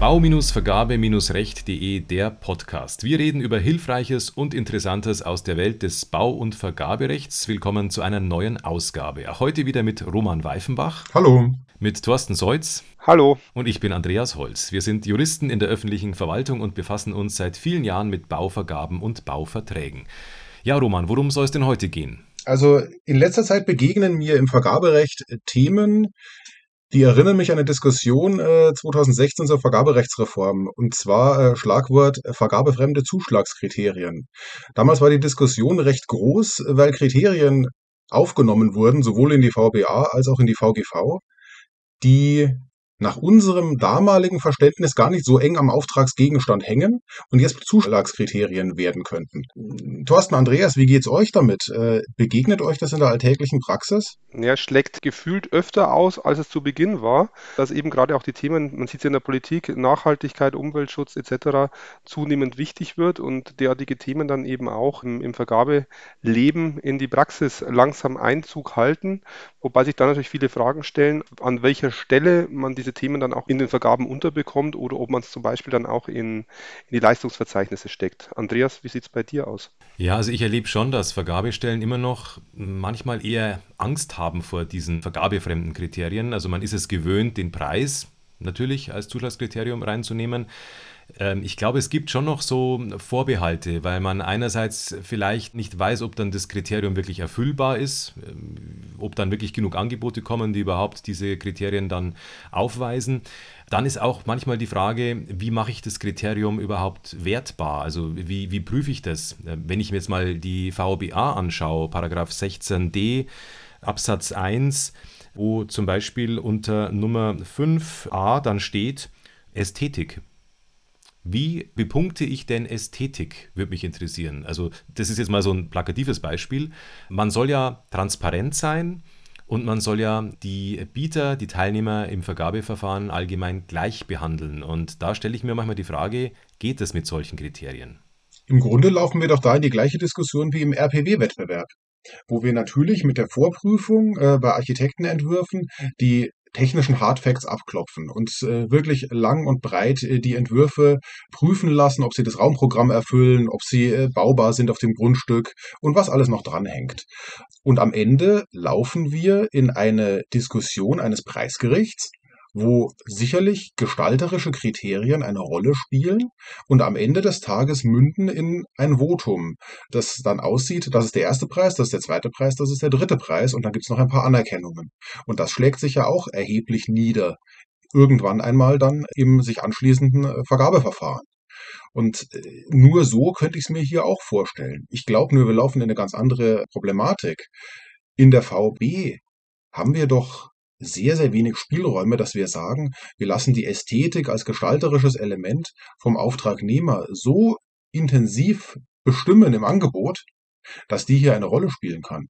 Bau-Vergabe-Recht.de, der Podcast. Wir reden über Hilfreiches und Interessantes aus der Welt des Bau- und Vergaberechts. Willkommen zu einer neuen Ausgabe. Heute wieder mit Roman Weifenbach. Hallo. Mit Thorsten Seutz. Hallo. Und ich bin Andreas Holz. Wir sind Juristen in der öffentlichen Verwaltung und befassen uns seit vielen Jahren mit Bauvergaben und Bauverträgen. Ja, Roman, worum soll es denn heute gehen? Also in letzter Zeit begegnen mir im Vergaberecht Themen, die erinnern mich an eine Diskussion äh, 2016 zur Vergaberechtsreform und zwar äh, Schlagwort äh, vergabefremde Zuschlagskriterien. Damals war die Diskussion recht groß, weil Kriterien aufgenommen wurden, sowohl in die VBA als auch in die VGV, die nach unserem damaligen Verständnis gar nicht so eng am Auftragsgegenstand hängen und jetzt Zuschlagskriterien werden könnten. Thorsten Andreas, wie geht's euch damit? Äh, begegnet euch das in der alltäglichen Praxis? Ja, schlägt gefühlt öfter aus, als es zu Beginn war, dass eben gerade auch die Themen, man sieht es in der Politik, Nachhaltigkeit, Umweltschutz etc. zunehmend wichtig wird und derartige Themen dann eben auch im, im Vergabeleben in die Praxis langsam Einzug halten, wobei sich dann natürlich viele Fragen stellen, an welcher Stelle man diese Themen dann auch in den Vergaben unterbekommt oder ob man es zum Beispiel dann auch in, in die Leistungsverzeichnisse steckt. Andreas, wie sieht es bei dir aus? Ja, also ich erlebe schon, dass Vergabestellen immer noch manchmal eher Angst haben vor diesen vergabefremden Kriterien. Also man ist es gewöhnt, den Preis natürlich als Zuschlagskriterium reinzunehmen. Ähm, ich glaube, es gibt schon noch so Vorbehalte, weil man einerseits vielleicht nicht weiß, ob dann das Kriterium wirklich erfüllbar ist, ähm, ob dann wirklich genug Angebote kommen, die überhaupt diese Kriterien dann aufweisen. Dann ist auch manchmal die Frage, wie mache ich das Kriterium überhaupt wertbar? Also wie, wie prüfe ich das? Äh, wenn ich mir jetzt mal die VBA anschaue, Paragraph 16d Absatz 1, wo zum Beispiel unter Nummer 5a dann steht Ästhetik. Wie bepunkte ich denn Ästhetik, würde mich interessieren. Also das ist jetzt mal so ein plakatives Beispiel. Man soll ja transparent sein und man soll ja die Bieter, die Teilnehmer im Vergabeverfahren allgemein gleich behandeln. Und da stelle ich mir manchmal die Frage, geht das mit solchen Kriterien? Im Grunde laufen wir doch da in die gleiche Diskussion wie im RPW-Wettbewerb wo wir natürlich mit der Vorprüfung äh, bei Architektenentwürfen die technischen Hardfacts abklopfen und äh, wirklich lang und breit äh, die Entwürfe prüfen lassen, ob sie das Raumprogramm erfüllen, ob sie äh, baubar sind auf dem Grundstück und was alles noch dranhängt. Und am Ende laufen wir in eine Diskussion eines Preisgerichts, wo sicherlich gestalterische Kriterien eine Rolle spielen und am Ende des Tages münden in ein Votum, das dann aussieht, das ist der erste Preis, das ist der zweite Preis, das ist der dritte Preis und dann gibt es noch ein paar Anerkennungen. Und das schlägt sich ja auch erheblich nieder. Irgendwann einmal dann im sich anschließenden äh, Vergabeverfahren. Und äh, nur so könnte ich es mir hier auch vorstellen. Ich glaube nur, wir laufen in eine ganz andere Problematik. In der VB haben wir doch sehr, sehr wenig Spielräume, dass wir sagen, wir lassen die Ästhetik als gestalterisches Element vom Auftragnehmer so intensiv bestimmen im Angebot, dass die hier eine Rolle spielen kann.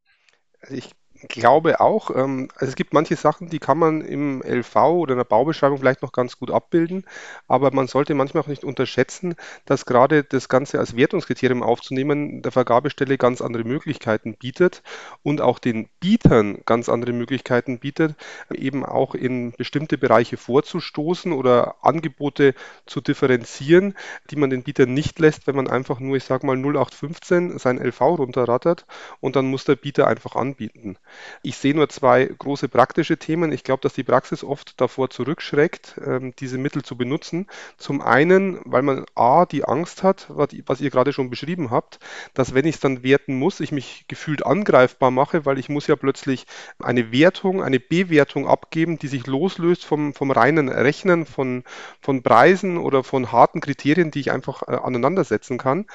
Ich glaube auch, ähm, also es gibt manche Sachen, die kann man im LV oder in der Baubeschreibung vielleicht noch ganz gut abbilden, aber man sollte manchmal auch nicht unterschätzen, dass gerade das Ganze als Wertungskriterium aufzunehmen der Vergabestelle ganz andere Möglichkeiten bietet und auch den Bietern ganz andere Möglichkeiten bietet, eben auch in bestimmte Bereiche vorzustoßen oder Angebote zu differenzieren, die man den Bietern nicht lässt, wenn man einfach nur, ich sage mal 0815 sein LV runterrattert und dann muss der Bieter einfach anbieten. Ich sehe nur zwei große praktische Themen. Ich glaube, dass die Praxis oft davor zurückschreckt, ähm, diese Mittel zu benutzen. Zum einen, weil man A, die Angst hat, was ihr gerade schon beschrieben habt, dass wenn ich es dann werten muss, ich mich gefühlt angreifbar mache, weil ich muss ja plötzlich eine Wertung, eine Bewertung abgeben, die sich loslöst vom, vom reinen Rechnen von, von Preisen oder von harten Kriterien, die ich einfach äh, aneinandersetzen kann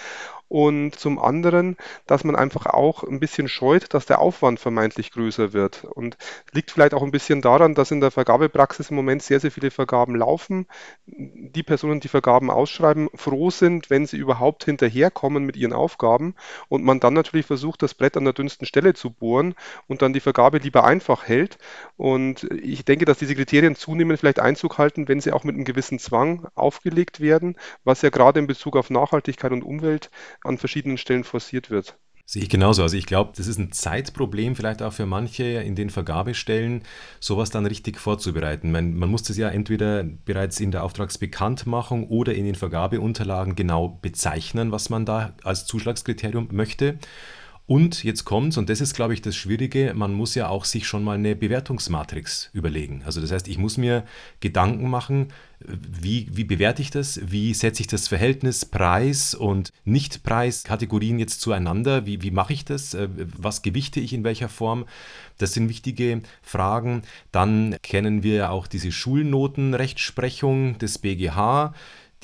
und zum anderen, dass man einfach auch ein bisschen scheut, dass der Aufwand vermeintlich größer wird. Und liegt vielleicht auch ein bisschen daran, dass in der Vergabepraxis im Moment sehr, sehr viele Vergaben laufen. Die Personen, die Vergaben ausschreiben, froh sind, wenn sie überhaupt hinterherkommen mit ihren Aufgaben und man dann natürlich versucht, das Brett an der dünnsten Stelle zu bohren und dann die Vergabe lieber einfach hält. Und ich denke, dass diese Kriterien zunehmend vielleicht Einzug halten, wenn sie auch mit einem gewissen Zwang aufgelegt werden, was ja gerade in Bezug auf Nachhaltigkeit und Umwelt an verschiedenen Stellen forciert wird. Sehe ich genauso. Also ich glaube, das ist ein Zeitproblem vielleicht auch für manche in den Vergabestellen, sowas dann richtig vorzubereiten. Man, man muss das ja entweder bereits in der Auftragsbekanntmachung oder in den Vergabeunterlagen genau bezeichnen, was man da als Zuschlagskriterium möchte. Und jetzt kommt's, und das ist, glaube ich, das Schwierige, man muss ja auch sich schon mal eine Bewertungsmatrix überlegen. Also das heißt, ich muss mir Gedanken machen, wie, wie bewerte ich das? Wie setze ich das Verhältnis Preis und Nicht-Preis-Kategorien jetzt zueinander? Wie, wie mache ich das? Äh, was gewichte ich in welcher Form? Das sind wichtige Fragen. Dann kennen wir auch diese Schulnotenrechtsprechung des BGH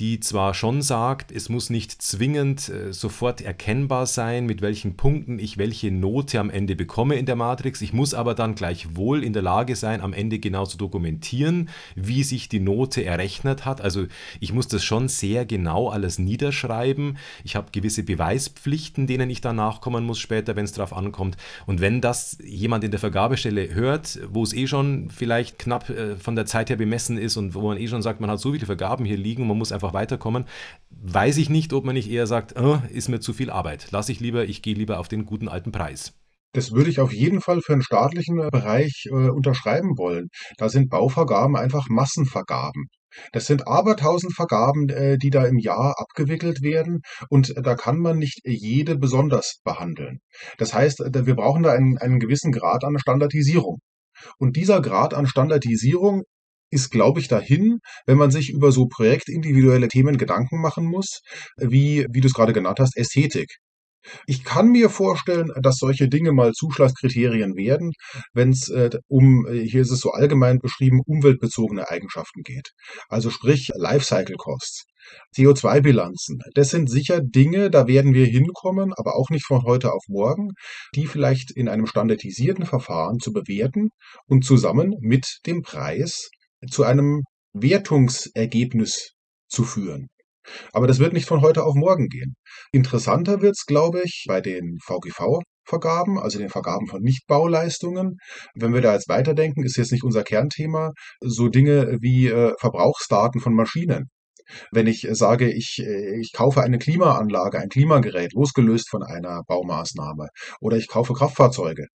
die zwar schon sagt, es muss nicht zwingend äh, sofort erkennbar sein, mit welchen Punkten ich welche Note am Ende bekomme in der Matrix. Ich muss aber dann gleichwohl in der Lage sein, am Ende genau zu dokumentieren, wie sich die Note errechnet hat. Also ich muss das schon sehr genau alles niederschreiben. Ich habe gewisse Beweispflichten, denen ich dann nachkommen muss später, wenn es darauf ankommt. Und wenn das jemand in der Vergabestelle hört, wo es eh schon vielleicht knapp äh, von der Zeit her bemessen ist und wo man eh schon sagt, man hat so viele Vergaben hier liegen, man muss einfach einfach weiterkommen. Weiß ich nicht, ob man nicht eher sagt, oh, ist mir zu viel Arbeit. Lass ich lieber, ich gehe lieber auf den guten alten Preis. Das würde ich auf jeden Fall für den staatlichen äh, Bereich äh, unterschreiben wollen. Da sind Bauvergaben einfach Massenvergaben. Das sind abertausend Vergaben, äh, die da im Jahr abgewickelt werden und da kann man nicht jede besonders behandeln. Das heißt, äh, wir brauchen da einen, einen gewissen Grad an Standardisierung. Und dieser Grad an Standardisierung ist, glaube ich, dahin, wenn man sich über so projektindividuelle Themen Gedanken machen muss, wie, wie du es gerade genannt hast, Ästhetik. Ich kann mir vorstellen, dass solche Dinge mal Zuschlagskriterien werden, wenn es äh, um, äh, hier ist es so allgemein beschrieben, umweltbezogene Eigenschaften geht. Also sprich Lifecycle Costs. CO2-Bilanzen, das sind sicher Dinge, da werden wir hinkommen, aber auch nicht von heute auf morgen, die vielleicht in einem standardisierten Verfahren zu bewerten und zusammen mit dem Preis zu einem Wertungsergebnis zu führen. Aber das wird nicht von heute auf morgen gehen. Interessanter wird's, glaube ich, bei den VGV-Vergaben, also den Vergaben von Nichtbauleistungen. Wenn wir da jetzt weiterdenken, ist jetzt nicht unser Kernthema, so Dinge wie äh, Verbrauchsdaten von Maschinen. Wenn ich sage, ich, äh, ich kaufe eine Klimaanlage, ein Klimagerät, losgelöst von einer Baumaßnahme, oder ich kaufe Kraftfahrzeuge,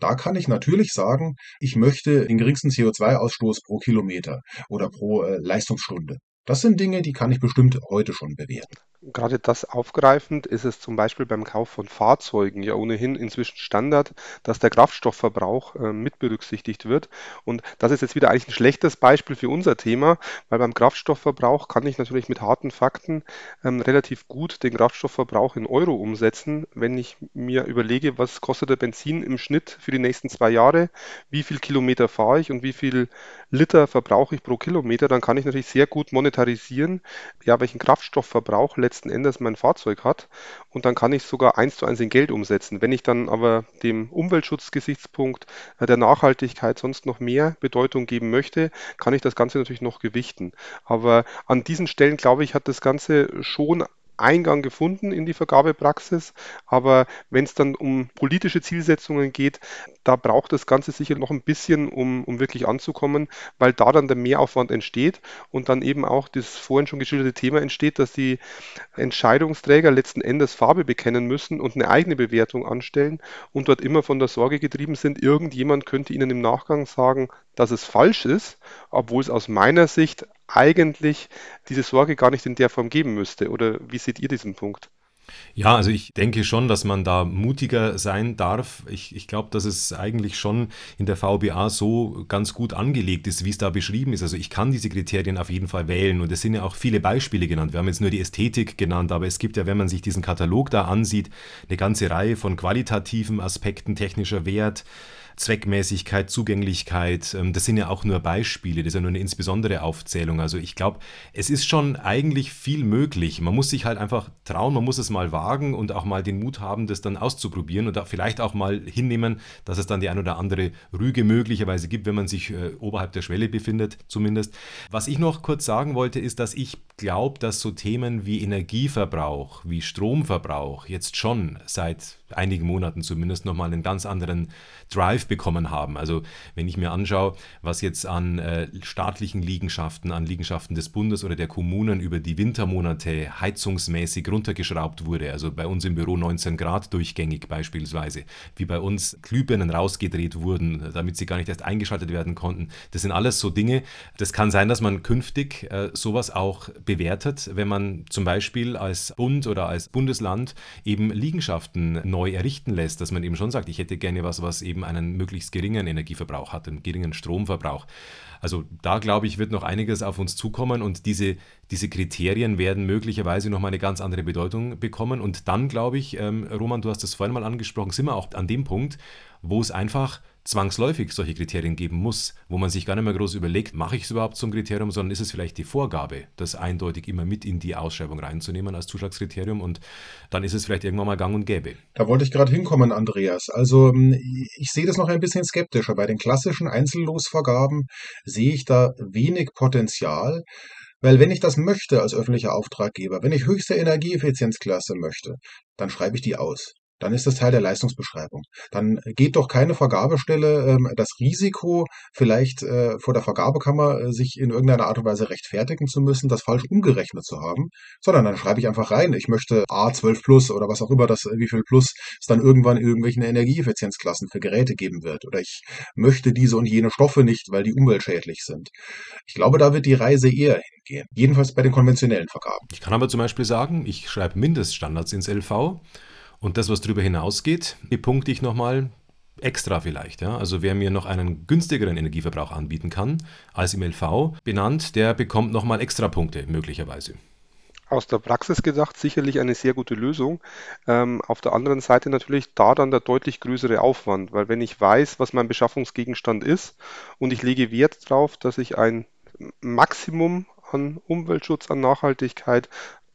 da kann ich natürlich sagen, ich möchte den geringsten CO2-Ausstoß pro Kilometer oder pro äh, Leistungsstunde. Das sind Dinge, die kann ich bestimmt heute schon bewerten. Gerade das aufgreifend ist es zum Beispiel beim Kauf von Fahrzeugen ja ohnehin inzwischen Standard, dass der Kraftstoffverbrauch äh, mit berücksichtigt wird. Und das ist jetzt wieder eigentlich ein schlechtes Beispiel für unser Thema, weil beim Kraftstoffverbrauch kann ich natürlich mit harten Fakten ähm, relativ gut den Kraftstoffverbrauch in Euro umsetzen. Wenn ich mir überlege, was kostet der Benzin im Schnitt für die nächsten zwei Jahre, wie viel Kilometer fahre ich und wie viel Liter verbrauche ich pro Kilometer, dann kann ich natürlich sehr gut monetarisieren, ja, welchen Kraftstoffverbrauch letztendlich letzten Endes mein Fahrzeug hat und dann kann ich sogar eins zu eins in Geld umsetzen. Wenn ich dann aber dem Umweltschutzgesichtspunkt äh, der Nachhaltigkeit sonst noch mehr Bedeutung geben möchte, kann ich das Ganze natürlich noch gewichten. Aber an diesen Stellen, glaube ich, hat das Ganze schon Eingang gefunden in die Vergabepraxis. Aber wenn es dann um politische Zielsetzungen geht, da braucht das Ganze sicher noch ein bisschen, um, um wirklich anzukommen, weil da dann der Mehraufwand entsteht und dann eben auch das vorhin schon geschilderte Thema entsteht, dass die Entscheidungsträger letzten Endes Farbe bekennen müssen und eine eigene Bewertung anstellen und dort immer von der Sorge getrieben sind, irgendjemand könnte ihnen im Nachgang sagen, dass es falsch ist, obwohl es aus meiner Sicht eigentlich diese Sorge gar nicht in der Form geben müsste. Oder wie seht ihr diesen Punkt? Ja, also ich denke schon, dass man da mutiger sein darf. Ich, ich glaube, dass es eigentlich schon in der VBA so ganz gut angelegt ist, wie es da beschrieben ist. Also ich kann diese Kriterien auf jeden Fall wählen und es sind ja auch viele Beispiele genannt. Wir haben jetzt nur die Ästhetik genannt, aber es gibt ja, wenn man sich diesen Katalog da ansieht, eine ganze Reihe von qualitativen Aspekten, technischer Wert, Zweckmäßigkeit, Zugänglichkeit, ähm, das sind ja auch nur Beispiele, das ist ja nur eine insbesondere Aufzählung. Also ich glaube, es ist schon eigentlich viel möglich. Man muss sich halt einfach trauen, man muss es mal wagen und auch mal den Mut haben, das dann auszuprobieren und vielleicht auch mal hinnehmen, dass es dann die ein oder andere Rüge möglicherweise gibt, wenn man sich äh, oberhalb der Schwelle befindet, zumindest. Was ich noch kurz sagen wollte, ist, dass ich glaube, dass so Themen wie Energieverbrauch, wie Stromverbrauch jetzt schon seit einigen Monaten zumindest nochmal einen ganz anderen Drive bekommen haben. Also wenn ich mir anschaue, was jetzt an äh, staatlichen Liegenschaften, an Liegenschaften des Bundes oder der Kommunen über die Wintermonate heizungsmäßig runtergeschraubt wurde, also bei uns im Büro 19 Grad durchgängig beispielsweise, wie bei uns Glühbirnen rausgedreht wurden, damit sie gar nicht erst eingeschaltet werden konnten. Das sind alles so Dinge. Das kann sein, dass man künftig äh, sowas auch bewertet, wenn man zum Beispiel als Bund oder als Bundesland eben Liegenschaften neu errichten lässt, dass man eben schon sagt, ich hätte gerne was, was eben einen möglichst geringen Energieverbrauch hat, einen geringen Stromverbrauch. Also da glaube ich, wird noch einiges auf uns zukommen und diese, diese Kriterien werden möglicherweise nochmal eine ganz andere Bedeutung bekommen. Und dann glaube ich, ähm, Roman, du hast das vorhin mal angesprochen, sind wir auch an dem Punkt, wo es einfach zwangsläufig solche Kriterien geben muss, wo man sich gar nicht mehr groß überlegt, mache ich es überhaupt zum Kriterium, sondern ist es vielleicht die Vorgabe, das eindeutig immer mit in die Ausschreibung reinzunehmen als Zuschlagskriterium und dann ist es vielleicht irgendwann mal gang und gäbe. Da wollte ich gerade hinkommen, Andreas. Also hm, ich sehe das noch ein bisschen skeptischer. Bei den klassischen Einzellosvergaben sehe ich da wenig Potenzial. Weil wenn ich das möchte als öffentlicher Auftraggeber, wenn ich höchste Energieeffizienzklasse möchte, dann schreibe ich die aus dann ist das Teil der Leistungsbeschreibung. Dann geht doch keine Vergabestelle ähm, das Risiko, vielleicht äh, vor der Vergabekammer äh, sich in irgendeiner Art und Weise rechtfertigen zu müssen, das falsch umgerechnet zu haben, sondern dann schreibe ich einfach rein, ich möchte A12 Plus oder was auch immer das, wie viel Plus es dann irgendwann in irgendwelchen Energieeffizienzklassen für Geräte geben wird. Oder ich möchte diese und jene Stoffe nicht, weil die umweltschädlich sind. Ich glaube, da wird die Reise eher hingehen. Jedenfalls bei den konventionellen Vergaben. Ich kann aber zum Beispiel sagen, ich schreibe Mindeststandards ins LV und das, was darüber hinausgeht, die punkte ich nochmal extra vielleicht. Ja? Also wer mir noch einen günstigeren Energieverbrauch anbieten kann als im LV benannt, der bekommt nochmal extra Punkte möglicherweise. Aus der Praxis gedacht sicherlich eine sehr gute Lösung. Ähm, auf der anderen Seite natürlich da dann der deutlich größere Aufwand, weil wenn ich weiß, was mein Beschaffungsgegenstand ist und ich lege Wert darauf, dass ich ein Maximum an Umweltschutz, an Nachhaltigkeit,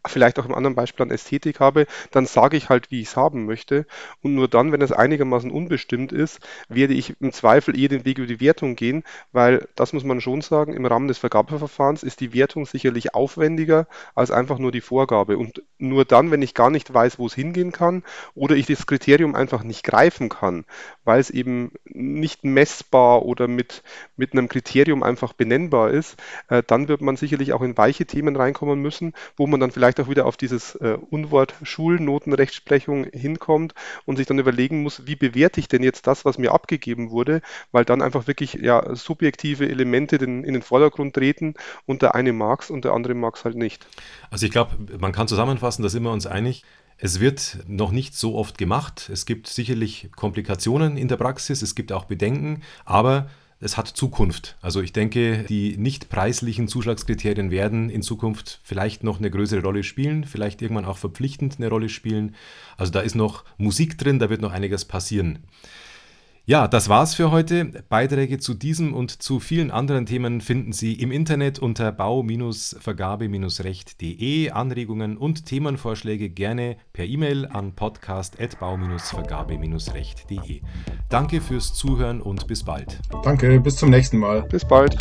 vielleicht auch im anderen Beispiel an Ästhetik habe, dann sage ich halt, wie ich es haben möchte. Und nur dann, wenn es einigermaßen unbestimmt ist, werde ich im Zweifel eher den Weg über die Wertung gehen, weil das muss man schon sagen, im Rahmen des Vergabeverfahrens ist die Wertung sicherlich aufwendiger als einfach nur die Vorgabe. Und nur dann, wenn ich gar nicht weiß, wo es hingehen kann oder ich das Kriterium einfach nicht greifen kann, weil es eben nicht messbar oder mit, mit einem Kriterium einfach benennbar ist, äh, dann wird man sicherlich auch in weiche Themen reinkommen müssen, wo man dann vielleicht vielleicht auch wieder auf dieses äh, Unwort Schulnotenrechtsprechung hinkommt und sich dann überlegen muss, wie bewerte ich denn jetzt das, was mir abgegeben wurde, weil dann einfach wirklich ja subjektive Elemente den, in den Vordergrund treten und der eine mag es und der andere mag es halt nicht. Also ich glaube, man kann zusammenfassen, da sind wir uns einig. Es wird noch nicht so oft gemacht. Es gibt sicherlich Komplikationen in der Praxis, es gibt auch Bedenken, aber es hat Zukunft. Also ich denke, die nicht preislichen Zuschlagskriterien werden in Zukunft vielleicht noch eine größere Rolle spielen, vielleicht irgendwann auch verpflichtend eine Rolle spielen. Also da ist noch Musik drin, da wird noch einiges passieren. Ja, das war's für heute. Beiträge zu diesem und zu vielen anderen Themen finden Sie im Internet unter bau-vergabe-recht.de. Anregungen und Themenvorschläge gerne per E-Mail an podcast.bau-vergabe-recht.de. Danke fürs Zuhören und bis bald. Danke, bis zum nächsten Mal. Bis bald.